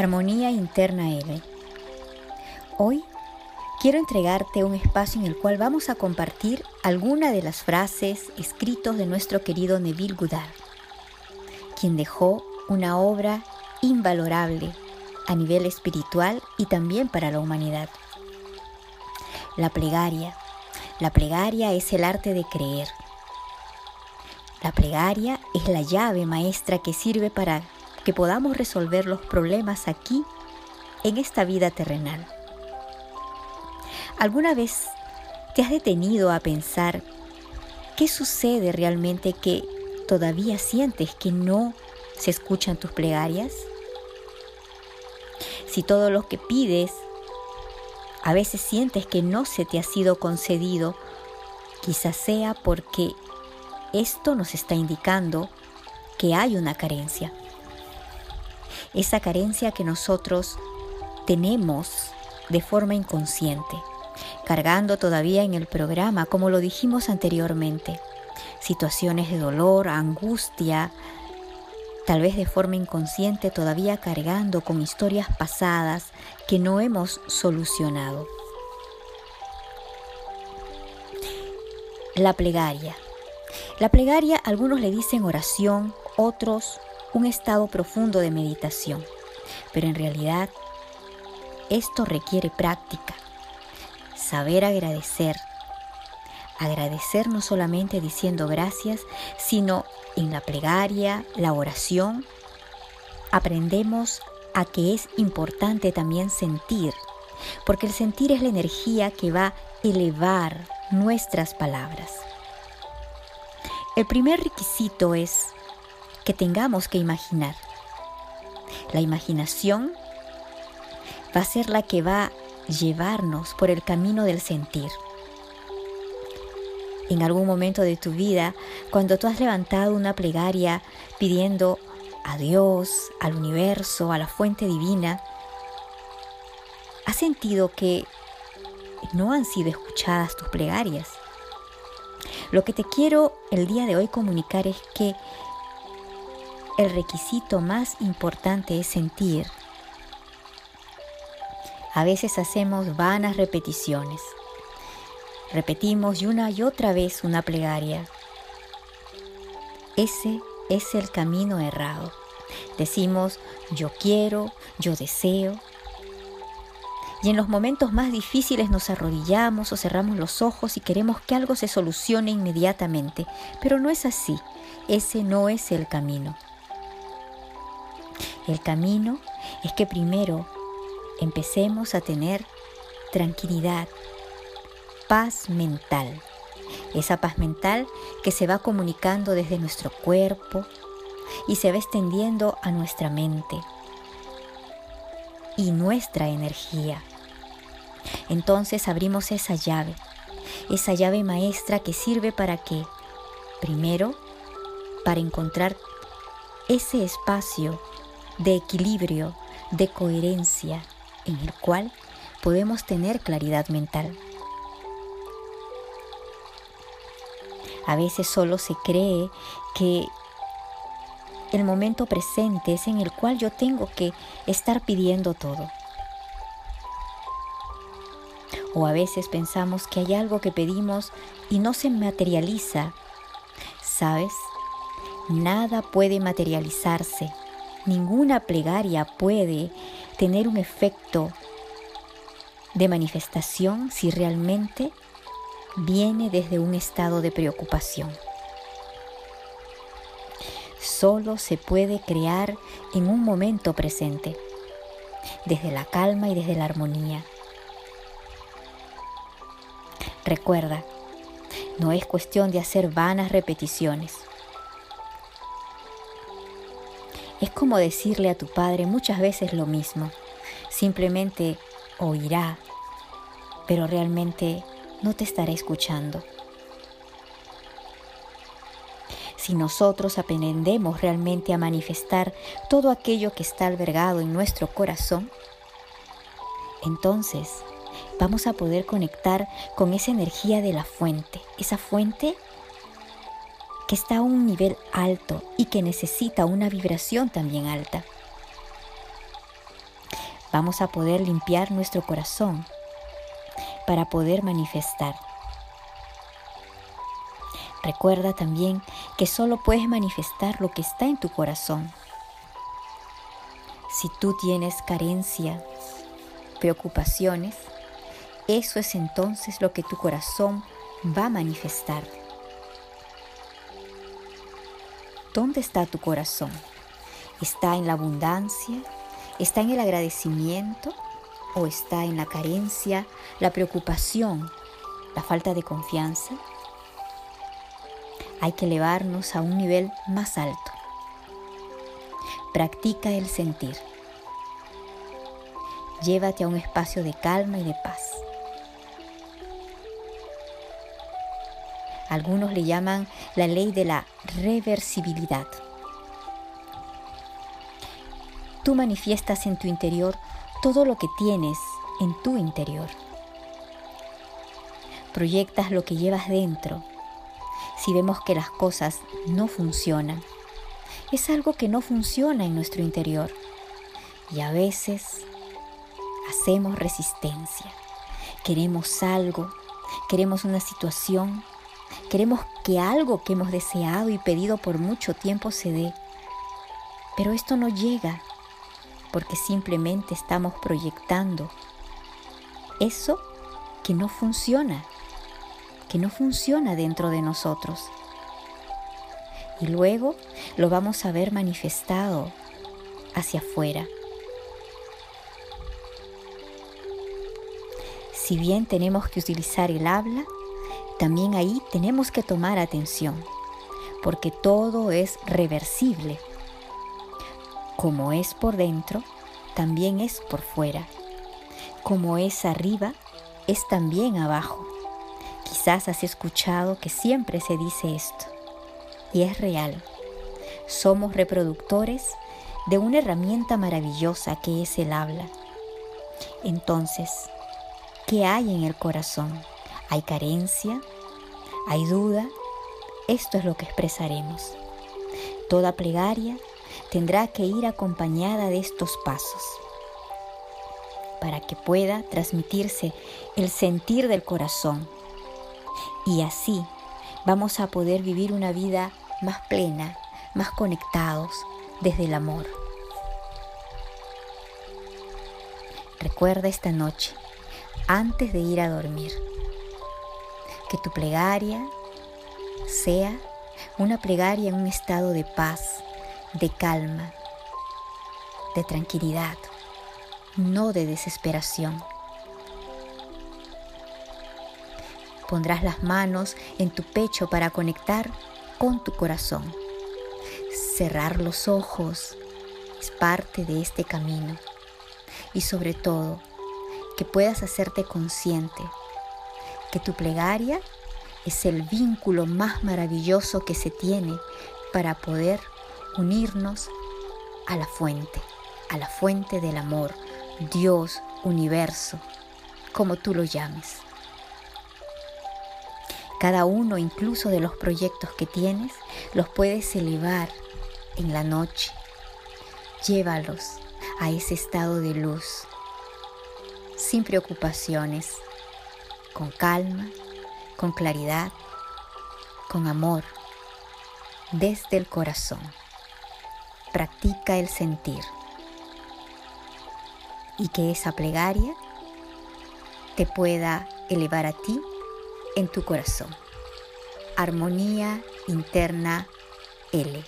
Armonía Interna L. Hoy quiero entregarte un espacio en el cual vamos a compartir alguna de las frases escritos de nuestro querido Neville Goddard, quien dejó una obra invalorable a nivel espiritual y también para la humanidad. La plegaria. La plegaria es el arte de creer. La plegaria es la llave maestra que sirve para que podamos resolver los problemas aquí, en esta vida terrenal. ¿Alguna vez te has detenido a pensar qué sucede realmente que todavía sientes que no se escuchan tus plegarias? Si todo lo que pides a veces sientes que no se te ha sido concedido, quizás sea porque esto nos está indicando que hay una carencia esa carencia que nosotros tenemos de forma inconsciente, cargando todavía en el programa, como lo dijimos anteriormente, situaciones de dolor, angustia, tal vez de forma inconsciente todavía cargando con historias pasadas que no hemos solucionado. La plegaria. La plegaria algunos le dicen oración, otros un estado profundo de meditación. Pero en realidad esto requiere práctica, saber agradecer. Agradecer no solamente diciendo gracias, sino en la plegaria, la oración, aprendemos a que es importante también sentir, porque el sentir es la energía que va a elevar nuestras palabras. El primer requisito es que tengamos que imaginar. La imaginación va a ser la que va a llevarnos por el camino del sentir. En algún momento de tu vida, cuando tú has levantado una plegaria pidiendo a Dios, al universo, a la fuente divina, has sentido que no han sido escuchadas tus plegarias. Lo que te quiero el día de hoy comunicar es que el requisito más importante es sentir. A veces hacemos vanas repeticiones. Repetimos una y otra vez una plegaria. Ese es el camino errado. Decimos yo quiero, yo deseo. Y en los momentos más difíciles nos arrodillamos o cerramos los ojos y queremos que algo se solucione inmediatamente. Pero no es así. Ese no es el camino. El camino es que primero empecemos a tener tranquilidad, paz mental. Esa paz mental que se va comunicando desde nuestro cuerpo y se va extendiendo a nuestra mente y nuestra energía. Entonces abrimos esa llave, esa llave maestra que sirve para que, primero, para encontrar ese espacio de equilibrio, de coherencia, en el cual podemos tener claridad mental. A veces solo se cree que el momento presente es en el cual yo tengo que estar pidiendo todo. O a veces pensamos que hay algo que pedimos y no se materializa. ¿Sabes? Nada puede materializarse ninguna plegaria puede tener un efecto de manifestación si realmente viene desde un estado de preocupación. Solo se puede crear en un momento presente, desde la calma y desde la armonía. Recuerda, no es cuestión de hacer vanas repeticiones Es como decirle a tu padre muchas veces lo mismo. Simplemente oirá, pero realmente no te estará escuchando. Si nosotros aprendemos realmente a manifestar todo aquello que está albergado en nuestro corazón, entonces vamos a poder conectar con esa energía de la fuente, esa fuente que está a un nivel alto y que necesita una vibración también alta. Vamos a poder limpiar nuestro corazón para poder manifestar. Recuerda también que solo puedes manifestar lo que está en tu corazón. Si tú tienes carencia, preocupaciones, eso es entonces lo que tu corazón va a manifestar. ¿Dónde está tu corazón? ¿Está en la abundancia? ¿Está en el agradecimiento? ¿O está en la carencia, la preocupación, la falta de confianza? Hay que elevarnos a un nivel más alto. Practica el sentir. Llévate a un espacio de calma y de paz. Algunos le llaman la ley de la reversibilidad. Tú manifiestas en tu interior todo lo que tienes en tu interior. Proyectas lo que llevas dentro si vemos que las cosas no funcionan. Es algo que no funciona en nuestro interior y a veces hacemos resistencia. Queremos algo, queremos una situación, queremos que algo que hemos deseado y pedido por mucho tiempo se dé. Pero esto no llega porque simplemente estamos proyectando eso que no funciona que no funciona dentro de nosotros. Y luego lo vamos a ver manifestado hacia afuera. Si bien tenemos que utilizar el habla, también ahí tenemos que tomar atención, porque todo es reversible. Como es por dentro, también es por fuera. Como es arriba, es también abajo. Quizás has escuchado que siempre se dice esto, y es real. Somos reproductores de una herramienta maravillosa que es el habla. Entonces, ¿qué hay en el corazón? ¿Hay carencia? ¿Hay duda? Esto es lo que expresaremos. Toda plegaria tendrá que ir acompañada de estos pasos para que pueda transmitirse el sentir del corazón y así vamos a poder vivir una vida más plena, más conectados desde el amor. Recuerda esta noche, antes de ir a dormir, que tu plegaria sea una plegaria en un estado de paz, de calma, de tranquilidad, no de desesperación. Pondrás las manos en tu pecho para conectar con tu corazón. Cerrar los ojos es parte de este camino. Y sobre todo, que puedas hacerte consciente que tu plegaria es el vínculo más maravilloso que se tiene para poder unirnos a la fuente, a la fuente del amor, Dios, universo, como tú lo llames. Cada uno incluso de los proyectos que tienes los puedes elevar en la noche. Llévalos a ese estado de luz, sin preocupaciones, con calma, con claridad, con amor, desde el corazón. Practica el sentir y que esa plegaria te pueda elevar a ti en tu corazón. Armonía interna L.